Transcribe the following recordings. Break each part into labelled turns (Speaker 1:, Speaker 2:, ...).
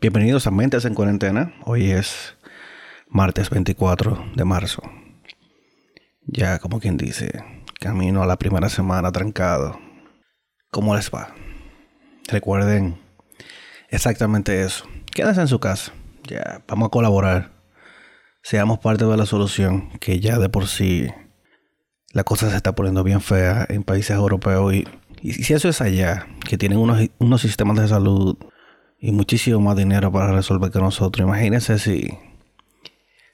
Speaker 1: Bienvenidos a Mentes en Cuarentena. Hoy es martes 24 de marzo. Ya como quien dice, camino a la primera semana trancado. ¿Cómo les va? Recuerden exactamente eso. Quédense en su casa. Ya, vamos a colaborar. Seamos parte de la solución, que ya de por sí la cosa se está poniendo bien fea en países europeos. Y, y si eso es allá, que tienen unos, unos sistemas de salud y muchísimo más dinero para resolver que nosotros. Imagínense si,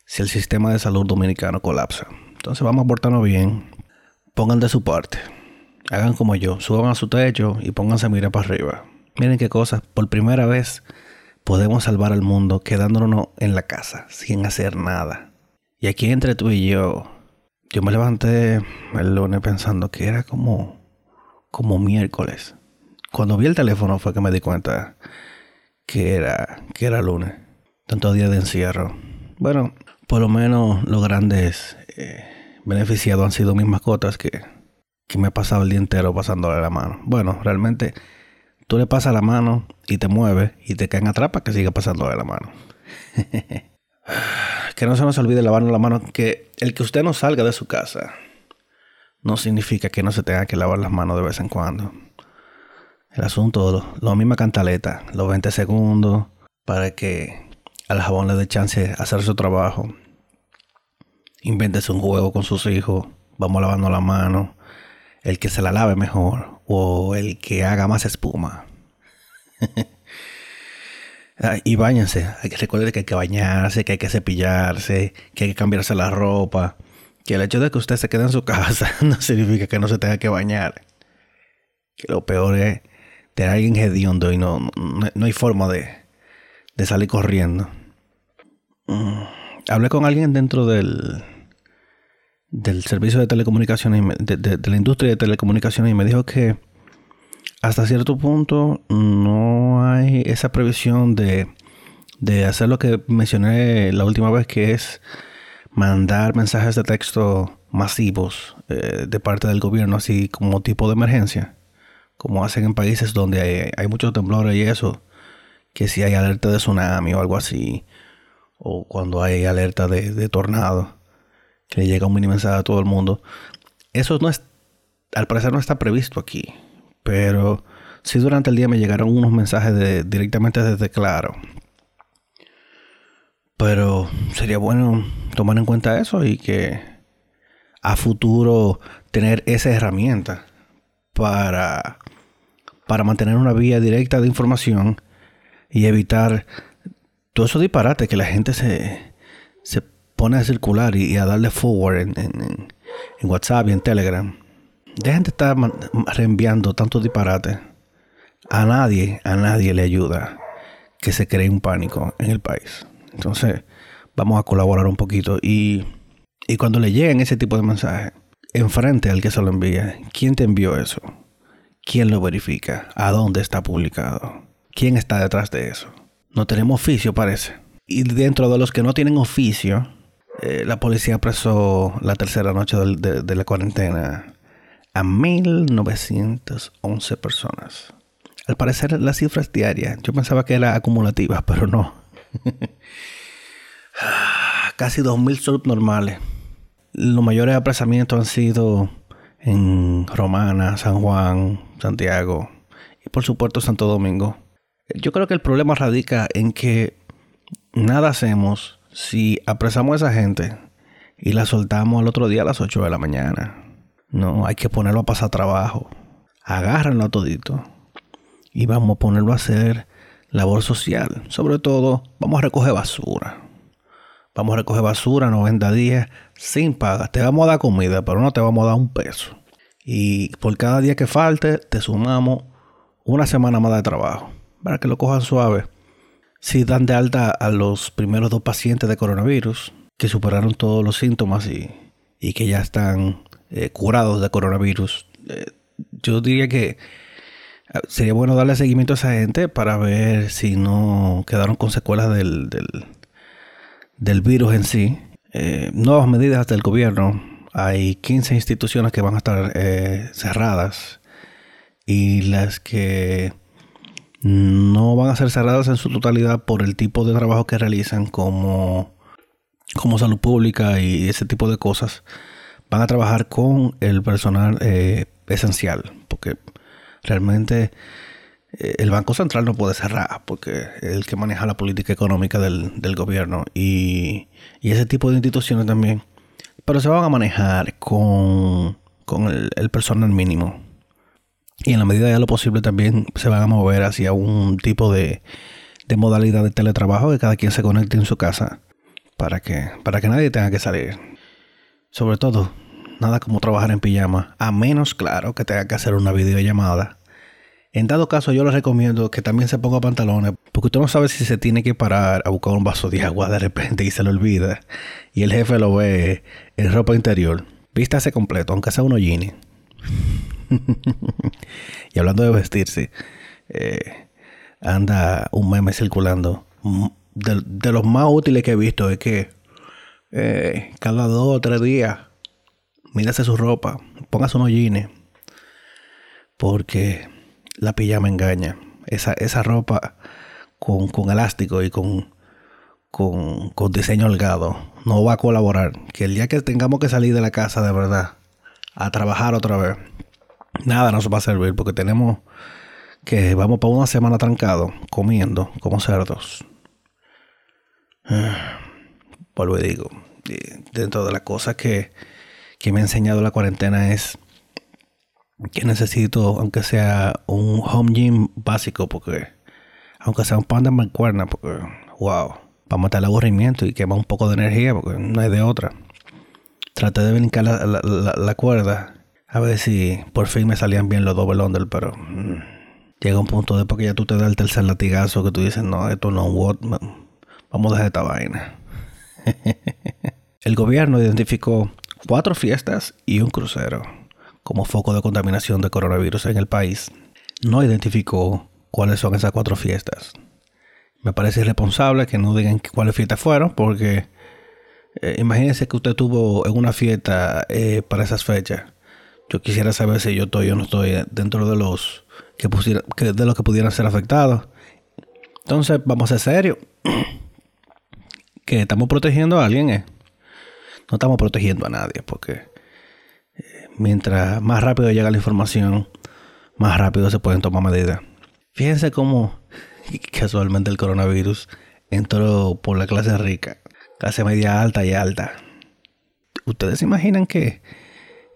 Speaker 1: si el sistema de salud dominicano colapsa. Entonces vamos a portarnos bien. Pongan de su parte. Hagan como yo. Suban a su techo y pónganse a mirar para arriba. Miren qué cosas. Por primera vez podemos salvar al mundo quedándonos en la casa sin hacer nada. Y aquí entre tú y yo, yo me levanté el lunes pensando que era como, como miércoles. Cuando vi el teléfono fue que me di cuenta que era, que era lunes. Tanto día de encierro. Bueno, por lo menos los grandes eh, beneficiados han sido mis mascotas que, que me he pasado el día entero pasándole la mano. Bueno, realmente tú le pasas la mano y te mueves y te caen atrás para que siga pasándole la mano. que no se nos olvide lavarnos la mano. Que el que usted no salga de su casa no significa que no se tenga que lavar las manos de vez en cuando. El asunto, lo, lo misma cantaleta, los 20 segundos para que al jabón le dé chance de hacer su trabajo. Invéntese un juego con sus hijos, vamos lavando la mano, el que se la lave mejor o el que haga más espuma. y bañense, hay que hay que bañarse, que hay que cepillarse, que hay que cambiarse la ropa. Que el hecho de que usted se quede en su casa no significa que no se tenga que bañar. Que lo peor es de alguien hediondo y no, no, hay forma de, de salir corriendo. Mm, hablé con alguien dentro del, del servicio de telecomunicaciones, de, de, la industria de telecomunicaciones y me dijo que hasta cierto punto no hay esa previsión de, de hacer lo que mencioné la última vez, que es mandar mensajes de texto masivos eh, de parte del gobierno, así como tipo de emergencia como hacen en países donde hay, muchos temblores y eso, que si hay alerta de tsunami o algo así, o cuando hay alerta de, tornado, que le llega un mini mensaje a todo el mundo. Eso no es, al parecer no está previsto aquí, pero sí durante el día me llegaron unos mensajes directamente desde Claro. Pero sería bueno tomar en cuenta eso y que a futuro tener esa herramienta para, para mantener una vía directa de información y evitar todo eso disparate que la gente se, se pone a circular y, a darle forward en, WhatsApp y en Telegram. Dejen de estar reenviando tanto disparate. A nadie, a nadie le ayuda que se cree un pánico en el país. Entonces, vamos a colaborar un poquito y, y cuando le lleguen ese tipo de mensajes, enfrente al que se lo envía. ¿Quién te envió eso? ¿Quién lo verifica? ¿A dónde está publicado? ¿Quién está detrás de eso? No tenemos oficio, parece. Y dentro de los que no tienen oficio, eh, la policía apresó la tercera noche de, la cuarentena a 1.911 personas. Al parecer la cifra es diaria. Yo pensaba que era acumulativa, pero no. Casi 2.000 subnormales los mayores apresamientos han sido en Romana, San Juan, Santiago y por supuesto Santo Domingo. Yo creo que el problema radica en que nada hacemos si apresamos a esa gente y la soltamos al otro día a las 8 de la mañana. No, hay que ponerlo a pasar trabajo. Agárrenlo todito y vamos a ponerlo a hacer labor social. Sobre todo, vamos a recoger basura. Vamos a recoger basura 90 días sin paga. Te vamos a dar comida, pero no te vamos a dar un peso. Y por cada día que falte, te sumamos una semana más de trabajo. Para que lo cojan suave. Si dan de alta a los primeros dos pacientes de coronavirus, que superaron todos los síntomas y, y que ya están eh, curados de coronavirus, eh, yo diría que ah, sería bueno darle seguimiento a esa gente para ver si no quedaron con secuelas del, del virus en sí. Eh, nuevas medidas del gobierno. Hay 15 instituciones que van a estar eh, cerradas y las que no van a ser cerradas en su totalidad por el tipo de trabajo que realizan como, como salud pública y ese tipo de cosas. Van a trabajar con el personal eh, esencial, porque realmente eh, el Banco Central no puede cerrar, porque es el que maneja la política económica del, gobierno y, ese tipo de instituciones también. Pero se van a manejar con, el personal mínimo y en la medida de lo posible también se van a mover hacia un tipo de, modalidad de teletrabajo que cada quien se conecte en su casa para que, para que nadie tenga que salir. Sobre todo, nada como trabajar en pijama, a menos, claro, que tenga que hacer una videollamada. En dado caso, yo les recomiendo que también se ponga pantalones, porque usted no sabe si se tiene que parar a buscar un vaso de agua de repente y se lo olvida, y el jefe lo ve en ropa interior. Vístase completo, aunque sea uno jeans. y hablando de vestirse, eh, anda un meme circulando. Mm, de, los más útiles que he visto es que eh, cada dos o tres días mírase su ropa, póngase unos jeans, porque la pijama engaña. Esa, esa ropa con, con elástico y con, con, diseño holgado no va a colaborar. Que el día que tengamos que salir de la casa de verdad a trabajar otra vez, nada nos va a servir porque tenemos que vamos para una semana trancado comiendo como cerdos. Vuelvo y digo, dentro de las cosas que, que me ha enseñado la cuarentena es que necesito, aunque sea un home gym básico, porque aunque sea un pan de mancuerna, porque wow, para matar el aburrimiento y quemar un poco de energía, porque no hay de otra. Traté de brincar la, cuerda a ver si por fin me salían bien los double under, pero mm, llega un punto después que ya tú te das el tercer latigazo que tú dices, no, esto no, what, vamos a dejar esta vaina. el gobierno identificó cuatro fiestas y un crucero como foco de contaminación de coronavirus en el país. No identificó cuáles son esas cuatro fiestas. Me parece irresponsable que no digan cuáles fiestas fueron, porque eh, imagínense que usted tuvo en una fiesta eh, para esas fechas yo quisiera saber si yo estoy o no estoy dentro de los que, pusiera, de los que pudieran ser afectados. Entonces, vamos a ser serios. que estamos protegiendo a alguien, eh? No estamos protegiendo a nadie, porque mientras más rápido llega la información, más rápido se pueden tomar medidas. Fíjense cómo casualmente el coronavirus entró por la clase rica, clase media alta y alta. ¿Ustedes se imaginan que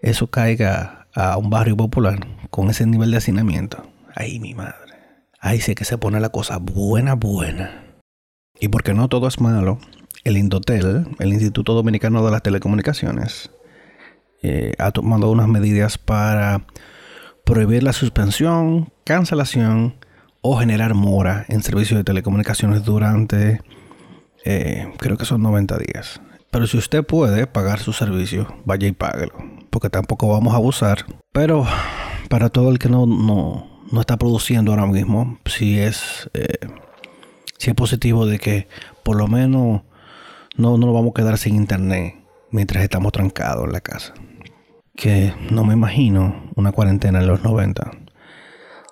Speaker 1: eso caiga a un barrio popular con ese nivel de hacinamiento, ahí mi madre. Ahí sí que se pone la cosa buena, buena. Y porque no todo es malo, el Indotel, el Instituto Dominicano de las Telecomunicaciones, eh, ha tomado unas medidas para prohibir la suspensión, cancelación o generar mora en servicios de telecomunicaciones durante, eh, creo que son 90 días. Pero si usted puede pagar su servicio, vaya y páguelo. Porque tampoco vamos a abusar. Pero para todo el que no, no, está produciendo ahora mismo, si es, eh, si es positivo de que por lo menos no, no nos vamos a quedar sin internet mientras estamos trancados en la casa. Que no me imagino una cuarentena en los 90.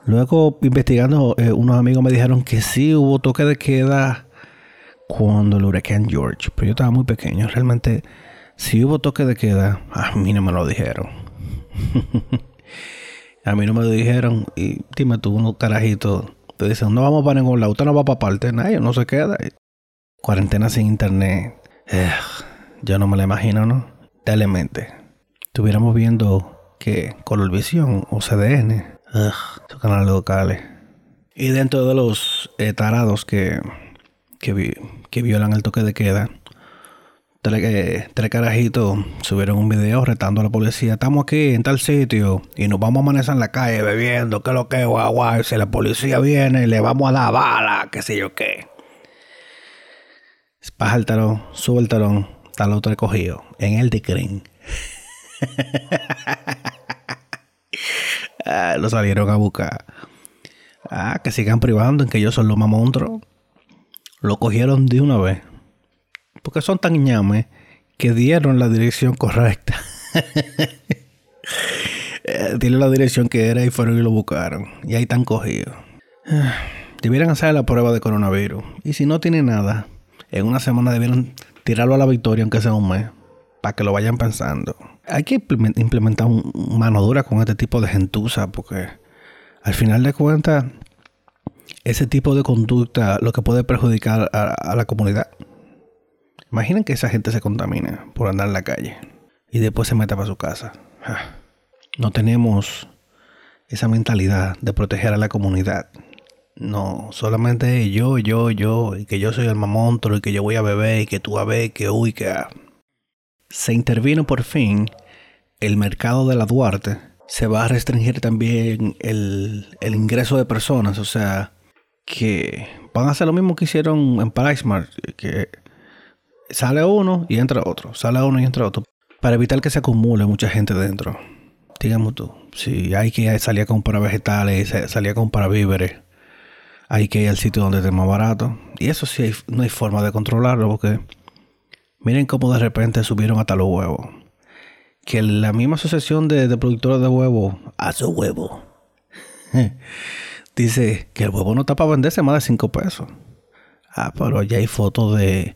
Speaker 1: Luego, investigando, eh, unos amigos me dijeron que sí hubo toque de queda cuando el huracán George, pero yo estaba muy pequeño. Realmente, si hubo toque de queda, a mí no me lo dijeron. a mí no me lo dijeron. Y dime tú, unos carajitos te dicen, no vamos para ningún lado, usted no va para parte, nadie, no se queda. Cuarentena sin internet. yo no me la imagino, ¿no? Telemente. Estuviéramos viendo que Colorvisión o CDN, esos canales locales. Y dentro de los eh, tarados que que, violan el toque de queda. Tres, eh, tres carajitos subieron un video retando a la policía. Estamos aquí en tal sitio y nos vamos a amanecer en la calle bebiendo. ¿Qué es lo que guau, guau? Si la policía viene, le vamos a dar bala, qué sé yo qué. Baja el talón, sube el talón, está el otro recogido en el de ah, lo salieron a buscar. Ah, que sigan privando en que yo soy lo más monstruo lo cogieron de una vez. Porque son tan ñames que dieron la dirección correcta. Dieron la dirección que era y fueron y lo buscaron. Y ahí están cogidos. debieran hacer la prueba de coronavirus. Y si no tiene nada, en una semana debieran tirarlo a la victoria, aunque sea un mes, que lo vayan pensando. Hay que implementar un mano dura con este tipo de gentuza, porque al final de cuentas, ese tipo de conducta lo que puede perjudicar a, la comunidad. Imaginen que esa gente se contamine por andar en la calle y después se meta para su casa. No tenemos esa mentalidad de proteger a la comunidad. No, solamente yo, yo, yo, y que yo soy el mamontro, y que yo voy a beber, y que tú a ver, que uy, que... Ah. Se intervino por fin el mercado de la Duarte. Se va a restringir también el, el ingreso de personas, o sea, que van a hacer lo mismo que hicieron en PriceMart, que sale uno y entra otro, sale uno y entra otro, para evitar que se acumule mucha gente dentro. Digamos tú, si hay que salir a comprar vegetales, salir a comprar víveres, hay que ir al sitio donde esté más barato. Y eso sí, no hay forma de controlarlo porque miren cómo de repente subieron hasta los huevos. Que la misma asociación de, productores de huevos, a su huevo, dice que el huevo no está para venderse más de 5 pesos. Ah, pero ya hay fotos de,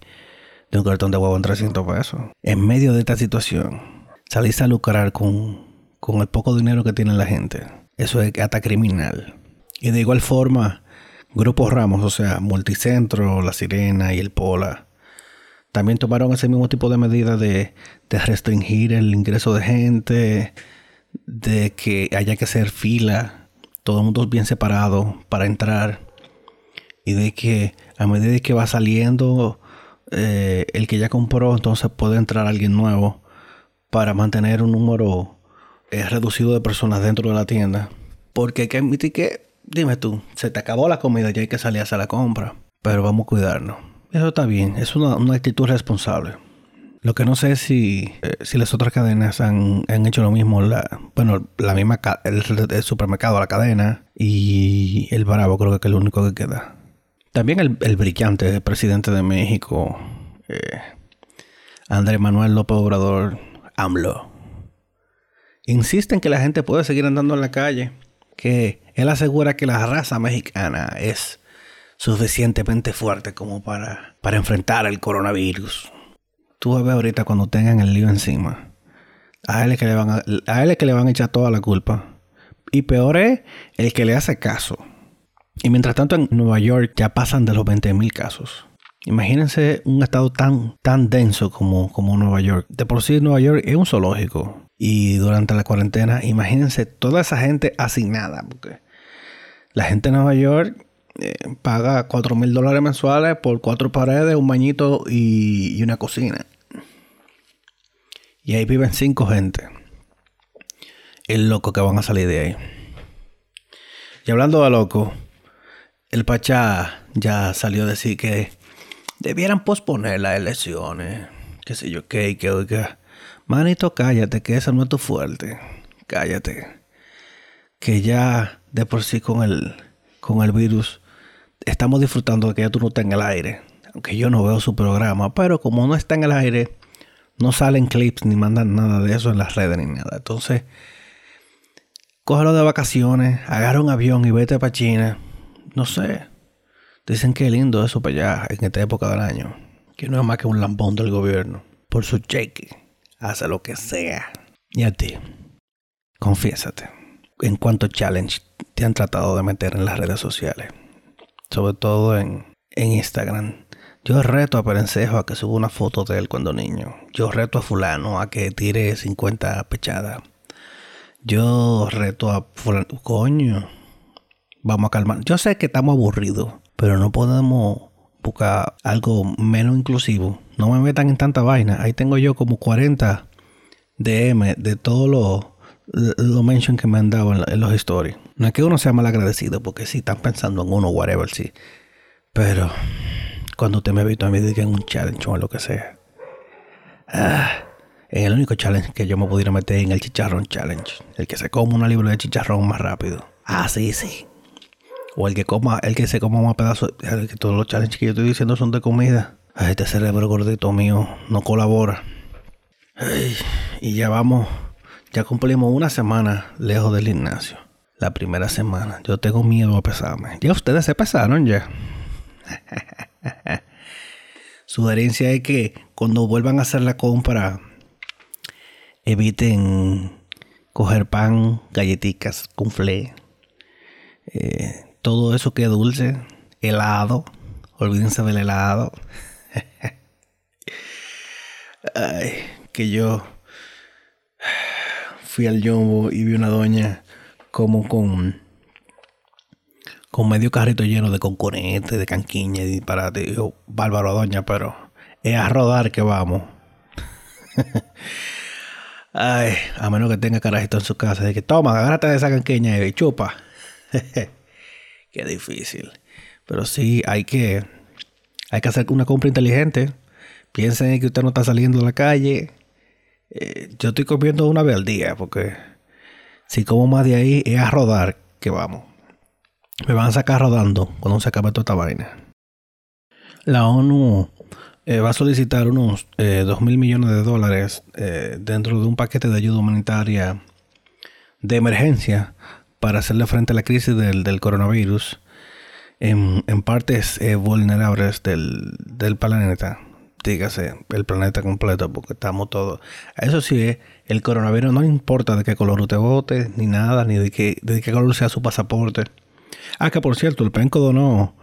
Speaker 1: de un cartón de huevo en 300 pesos. En medio de esta situación, salirse a lucrar con, con el poco dinero que tiene la gente. Eso es hasta criminal. Y de igual forma, Grupos Ramos, o sea, Multicentro, La Sirena y el Pola, también tomaron ese mismo tipo de medidas de, restringir el ingreso de gente, de que haya que hacer fila, todo el mundo bien separado para entrar, y de que a medida que va saliendo eh, el que ya compró, entonces puede entrar alguien nuevo para mantener un número eh, reducido de personas dentro de la tienda. Porque hay que admitir que dime tú, se te acabó la comida y hay que salir a hacer la compra. Pero vamos a cuidarnos. Eso está bien, es una, actitud responsable. Lo que no sé es si, eh, si las otras cadenas han, hecho lo mismo. Bueno, la misma el, supermercado, la cadena y el Bravo creo que es el único que queda. También el, brillante presidente de México, eh, Andrés Manuel López Obrador, AMLO, insiste en que la gente puede seguir andando en la calle que él asegura que la raza mexicana es suficientemente fuerte como para, para enfrentar el coronavirus. Tú vas a ver ahorita cuando tengan el lío encima. A él, es que le van a, a él es que le van a echar toda la culpa. Y peor es el que le hace caso. Y mientras tanto en Nueva York ya pasan de los 20.000 casos. Imagínense un estado tan, tan denso como, como Nueva York. De por sí Nueva York es un zoológico. Y durante la cuarentena, imagínense toda esa gente asignada, porque la gente en Nueva York eh, paga 4 mil dólares mensuales por cuatro paredes, un bañito y, una cocina. Y ahí viven cinco gente. El loco que van a salir de ahí. Y hablando de loco, el Pachá ya salió a decir que debieran posponer las elecciones. Qué sé yo, qué, que oiga Manito, cállate, que eso no es tu fuerte. Cállate. Que ya de por sí con el, con el virus estamos disfrutando de que ya tú no estás en el aire. Aunque yo no veo su programa, pero como no está en el aire, no salen clips ni mandan nada de eso en las redes ni nada. Entonces, cógelo de vacaciones, agarra un avión y vete para China. No sé. Dicen que es lindo eso para allá en esta época del año. Que no es más que un lambón del gobierno. Por su cheque hace lo que sea. Y a ti, confiésate. ¿En cuánto challenge te han tratado de meter en las redes sociales? Sobre todo en, en Instagram. Yo reto a Perencejo a que suba una foto de él cuando niño. Yo reto a fulano a que tire 50 pechadas. Yo reto a fulano... Coño. Vamos a calmar. Yo sé que estamos aburridos, pero no podemos buscar algo menos inclusivo no me metan en tanta vaina. Ahí tengo yo como 40 DM de todos los lo que me han dado en, los stories. No es que uno sea mal agradecido, porque si están pensando en uno, whatever, sí. Pero cuando usted me visto a mí en un challenge o lo que sea. Ah, en el único challenge que yo me pudiera meter en el chicharrón challenge. El que se coma una libra de chicharrón más rápido. Ah, sí, sí. O el que coma, el que se coma más pedazos. Todos los challenges que yo estoy diciendo son de comida este cerebro gordito mío no colabora. y ya vamos, ya cumplimos una semana lejos del gimnasio. La primera semana. Yo tengo miedo a pesarme. Ya ustedes se pesaron ya. Sugerencia es que cuando vuelvan a hacer la compra, eviten coger pan, galletitas, con eh, todo eso que es dulce, helado. Olvídense del helado. Ay, que yo fui al Jumbo y vi una doña como con con medio carrito lleno de conconetes, de canquiña y disparate. Yo, bárbaro doña, pero es a rodar que vamos. Ay, a menos que tenga carajito en su casa. De que toma, agárrate de esa canquiña y chupa. Qué difícil. Pero sí, hay que, hay que hacer una compra inteligente. Piensen que usted no está saliendo a la calle. Eh, yo estoy comiendo una vez al día porque si como más de ahí es a rodar que vamos. Me van a sacar rodando cuando se acabe toda esta vaina. La ONU eh, va a solicitar unos eh, 2 mil millones de dólares eh, dentro de un paquete de ayuda humanitaria de emergencia para hacerle frente a la crisis del, coronavirus en, partes eh, vulnerables del, del planeta el planeta completo, porque estamos todos. Eso sí, el coronavirus no importa de qué color usted vote, ni nada, ni de qué, de qué color sea su pasaporte. Ah, que por cierto, el penco donó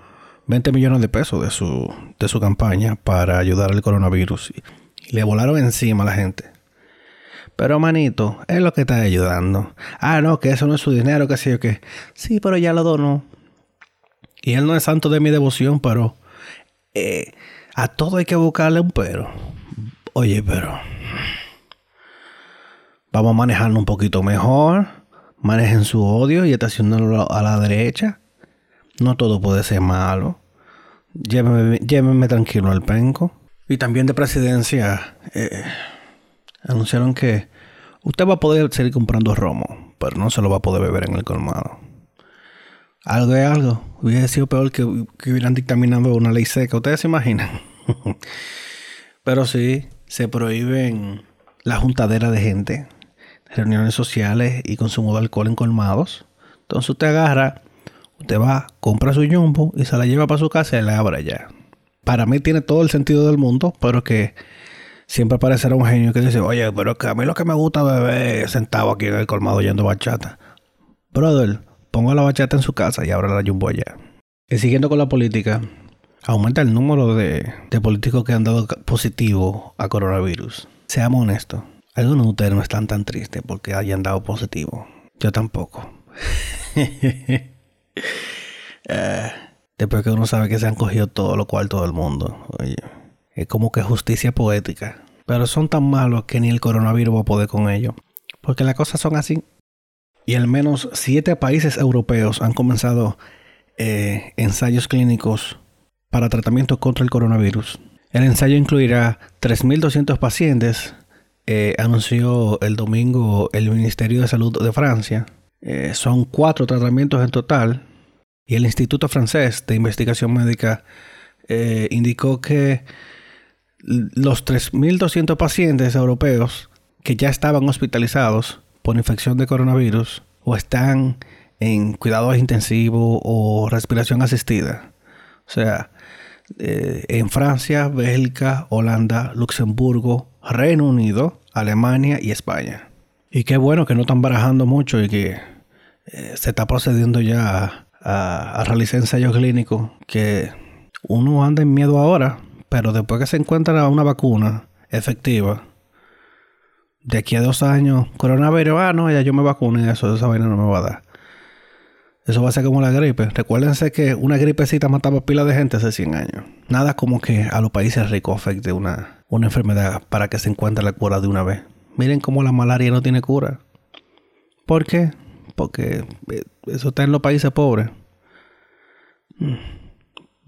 Speaker 1: 20 millones de pesos de su, de su campaña para ayudar al coronavirus. Y, le volaron encima a la gente. Pero manito, es lo que está ayudando. Ah, no, que eso no es su dinero, que sé yo qué. Sí, pero ya lo donó. Y él no es santo de mi devoción, pero eh, a todo hay que buscarle un pero. Oye, pero. Vamos a manejarlo un poquito mejor. Manejen su odio y estacionarlo a la derecha. No todo puede ser malo. Llévenme, tranquilo al penco. Y también de presidencia. Eh, anunciaron que usted va a poder seguir comprando romo, pero no se lo va a poder beber en el colmado. Algo es algo. Hubiera sido peor que, que hubieran dictaminado una ley seca. ¿Ustedes se imaginan? Pero sí, se prohíben la juntadera de gente, reuniones sociales y consumo de alcohol en colmados. Entonces usted agarra, usted va, compra su jumbo y se la lleva para su casa y la abre ya. Para mí tiene todo el sentido del mundo, pero que siempre aparecerá un genio que dice, oye, pero que a mí lo que me gusta beber sentado aquí en el colmado yendo bachata. Brother, ponga la bachata en su casa y abra la jumbo allá. Y siguiendo con la política, aumenta el número de, políticos que han dado positivo a coronavirus. Seamos honestos, algunos de ustedes no están tan tristes porque hayan dado positivo. Yo tampoco. Eh, después que uno sabe que se han cogido todo lo cual todo el mundo. Oye, es como que justicia poética. Pero son tan malos que ni el coronavirus va a poder con ellos. Porque las cosas son así. Y al menos siete países europeos han comenzado eh, ensayos clínicos para tratamiento contra el coronavirus. El ensayo incluirá 3.200 pacientes, eh, anunció el domingo el Ministerio de Salud de Francia. Eh, son cuatro tratamientos en total y el Instituto Francés de Investigación Médica eh, indicó que los 3.200 pacientes europeos que ya estaban hospitalizados por infección de coronavirus o están en cuidados intensivos o respiración asistida. O sea, eh, en Francia, Bélgica, Holanda, Luxemburgo, Reino Unido, Alemania y España. Y qué bueno que no están barajando mucho y que eh, se está procediendo ya a, realizar ensayos clínicos que uno anda en miedo ahora, pero después que se encuentra una vacuna efectiva, de aquí a dos años, coronavirus, ah, no, ya yo me vacuné, eso, esa vaina no me va a dar. Eso va a ser como la gripe. Recuérdense que una gripecita mataba pila de gente hace 100 años. Nada como que a los países ricos afecte una, una enfermedad para que se encuentre la cura de una vez. Miren cómo la malaria no tiene cura. ¿Por qué? Porque eh, eso está en los países pobres. Mm.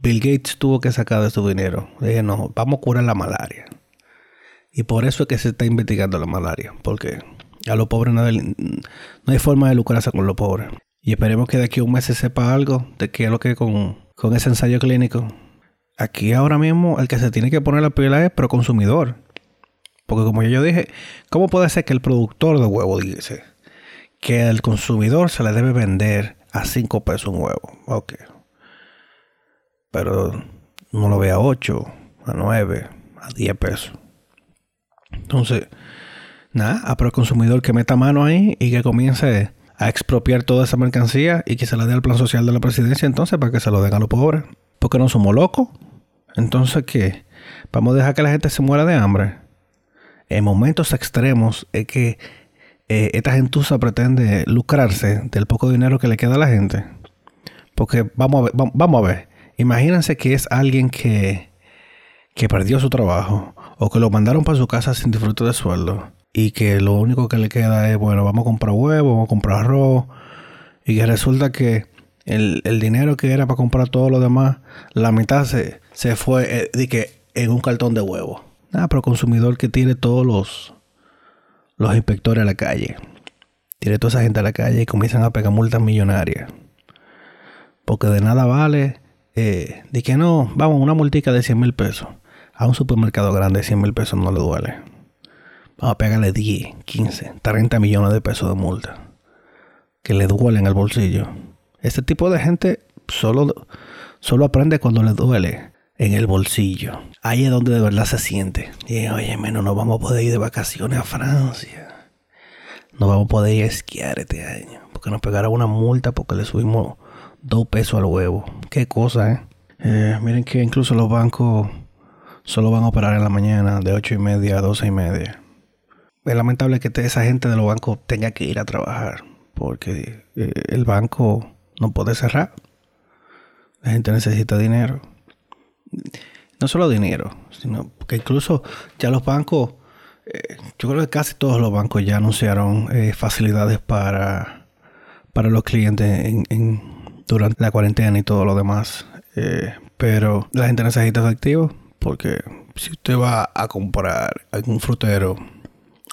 Speaker 1: Bill Gates tuvo que sacar de su dinero. Dije, no, vamos a curar la malaria. Y por eso es que se está investigando la malaria. Porque a los pobres no hay, no hay forma de lucrarse con los pobres. Y esperemos que de aquí a un mes se sepa algo de qué es lo que con, con ese ensayo clínico. Aquí ahora mismo el que se tiene que poner la pila es pro consumidor. Porque como yo dije, ¿cómo puede ser que el productor de huevo dice que al consumidor se le debe vender a 5 pesos un huevo. Ok. Pero no lo ve a 8, a 9, a 10 pesos. Entonces, nada, a el consumidor que meta mano ahí y que comience a expropiar toda esa mercancía y que se la dé al plan social de la presidencia entonces para que se lo den a los pobres. Porque no somos locos. Entonces, ¿qué? Vamos a dejar que la gente se muera de hambre. En momentos extremos es que eh, esta gentuza pretende lucrarse del poco dinero que le queda a la gente. Porque vamos a ver, vamos a ver. Imagínense que es alguien que, que perdió su trabajo o que lo mandaron para su casa sin disfrute de sueldo y que lo único que le queda es, bueno, vamos a comprar huevo, vamos a comprar arroz y que resulta que el, dinero que era para comprar todo lo demás, la mitad se, se fue eh, que en un cartón de huevo. Nada, pero consumidor que tiene todos los, los inspectores a la calle. Tiene toda esa gente a la calle y comienzan a pegar multas millonarias. Porque de nada vale eh, de que no, vamos, una multica de 100 mil pesos. A un supermercado grande 100 mil pesos no le duele. Vamos a pegarle 10, 15, 30 millones de pesos de multa. Que le duele en el bolsillo. Este tipo de gente solo, solo aprende cuando le duele en el bolsillo. Ahí es donde de verdad se siente. Y oye, menos no vamos a poder ir de vacaciones a Francia. No vamos a poder ir a esquiar este año. Porque nos pegaron una multa porque le subimos dos pesos al huevo. Qué cosa, ¿eh? ¿eh? Miren que incluso los bancos solo van a operar en la mañana de ocho y media a doce y media es lamentable que esa gente de los bancos tenga que ir a trabajar porque eh, el banco no puede cerrar. La gente necesita dinero. No solo dinero, sino que incluso ya los bancos, eh, yo creo que casi todos los bancos ya anunciaron eh, facilidades para, para los clientes en, durante la cuarentena y todo lo demás. pero la gente necesita efectivo porque si usted va a comprar algún frutero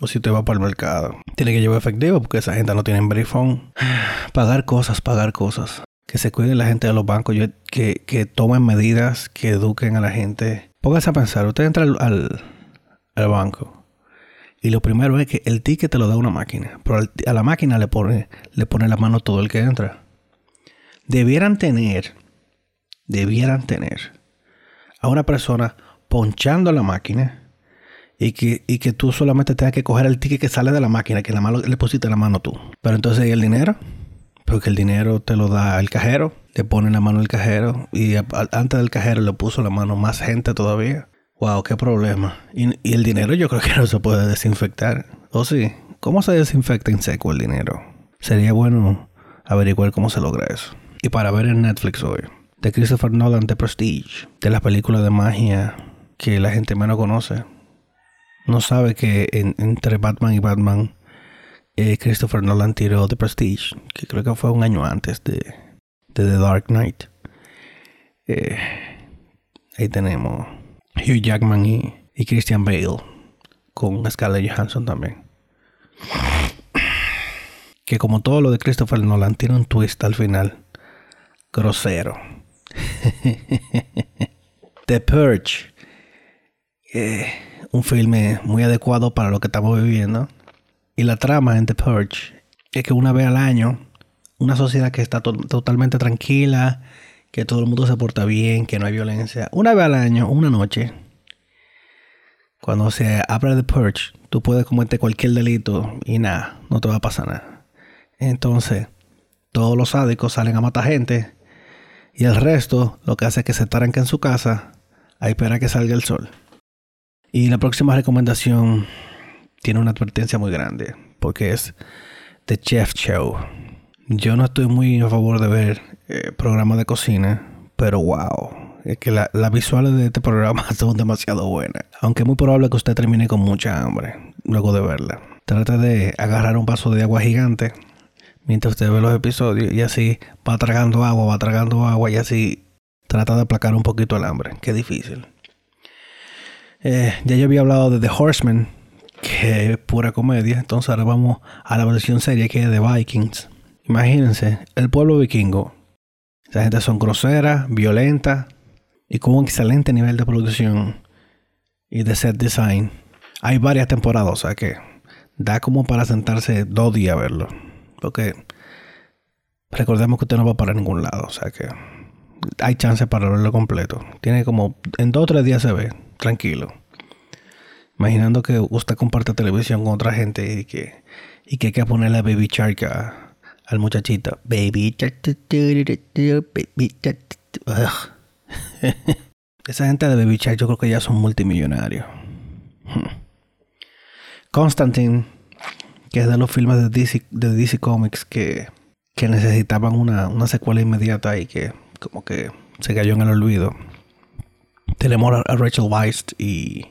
Speaker 1: o si usted va para el mercado. Tiene que llevar efectivo porque esa gente no tiene brifón. Pagar cosas, pagar cosas. Que se cuide la gente de los bancos, que, que tomen medidas, que eduquen a la gente. Póngase a pensar, usted entra al, al, banco y lo primero es que el ticket te lo da una máquina, pero a la máquina le pone, le pone la mano todo el que entra. Debieran tener, debieran tener a una persona ponchando la máquina y que, y que tú solamente tengas que coger el ticket que sale de la máquina, que la mano le pusiste la mano tú. Pero entonces, ¿y el dinero? Porque el dinero te lo da el cajero, le pone la mano el cajero y antes del cajero le puso la mano más gente todavía. Wow, qué problema. Y, y el dinero yo creo que no se puede desinfectar. ¿O sí? ¿Cómo se desinfecta en seco el dinero? Sería bueno averiguar cómo se logra eso. Y para ver en Netflix hoy, de Christopher Nolan, The Prestige, de la película de magia que la gente menos conoce, no sabe que entre Batman y Batman, eh, Christopher Nolan tiró The Prestige, que creo que fue un año antes de, The Dark Knight. Eh, ahí tenemos Hugh Jackman y, y Christian Bale, con Scarlett Johansson también. Que como todo lo de Christopher Nolan tiene un twist al final. Grosero. The Purge. Eh, un filme muy adecuado para lo que estamos viviendo. Y la trama en The Purge es que una vez al año, una sociedad que está totalmente tranquila, que todo el mundo se porta bien, que no hay violencia, una vez al año, una noche, cuando se abre The Purge, tú puedes cometer cualquier delito y nada, no te va a pasar nada. Entonces, todos los sádicos salen a matar gente y el resto lo que hace es que se taranca en su casa a esperar que salga el sol. Y la próxima recomendación tiene una advertencia muy grande, porque es The Chef Show. Yo no estoy muy a favor de ver eh, programas de cocina, pero wow, es que las visuales de este programa son demasiado buenas. Aunque es muy probable que usted termine con mucha hambre luego de verla. Trata de agarrar un vaso de agua gigante mientras usted ve los episodios y así va tragando agua, va tragando agua y así trata de aplacar un poquito el hambre. Qué difícil. Eh, ya yo había hablado de The Horseman, que es pura comedia. Entonces ahora vamos a la versión seria que es de Vikings. Imagínense, el pueblo vikingo. Esa gente son groseras, violentas y con un excelente nivel de producción y de set design. Hay varias temporadas, o sea que da como para sentarse dos días a verlo. Porque recordemos que usted no va para ningún lado. O sea que hay chance para verlo completo. Tiene como en dos o tres días se ve, tranquilo. Imaginando que usted comparte televisión con otra gente y que, y que hay que ponerle Baby Shark al muchachito. Baby Esa gente de Baby Shark yo creo que ya son multimillonarios. Hmm. Constantine, que es de los filmes de DC, de DC Comics que, que necesitaban una, una secuela inmediata y que como que se cayó en el olvido. Tenemos a Rachel Weisz y,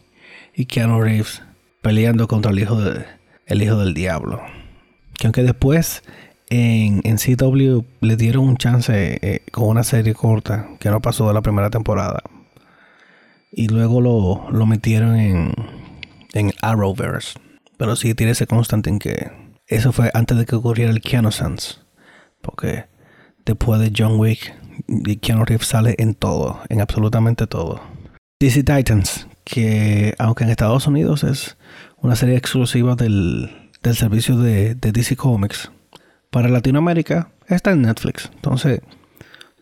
Speaker 1: y Keanu Reeves peleando contra el hijo, de, hijo del diablo. Que aunque después en, en CW le dieron un chance eh, con una serie corta que no pasó de la primera temporada. Y luego lo, lo metieron en, en Arrowverse. Pero sí tiene ese constante en que eso fue antes de que ocurriera el Keanu Sans. Porque después de John Wick Keanu Reeves sale en todo, en absolutamente todo. DC Titans, que aunque en Estados Unidos es una serie exclusiva del, del servicio de, DC Comics, para Latinoamérica está en Netflix. Entonces,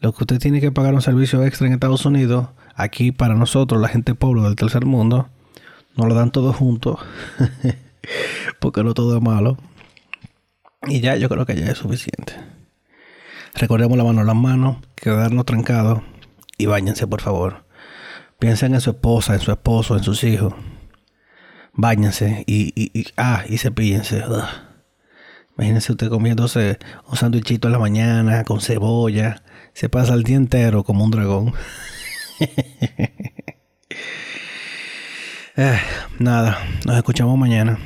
Speaker 1: lo que usted tiene que pagar un servicio extra en Estados Unidos, aquí para nosotros, la gente pobre del tercer mundo, no lo dan todo junto, porque no todo es malo. Y ya, yo creo que ya es suficiente. Recordemos lavarnos las manos, quedarnos trancados y bañense, por favor. Piensen en su esposa, en su esposo, en sus hijos. Báñense y, y, y ah, y cepíllense. Imagínense usted comiéndose un sándwichito en la mañana con cebolla. Se pasa el día entero como un dragón. eh, nada, nos escuchamos mañana.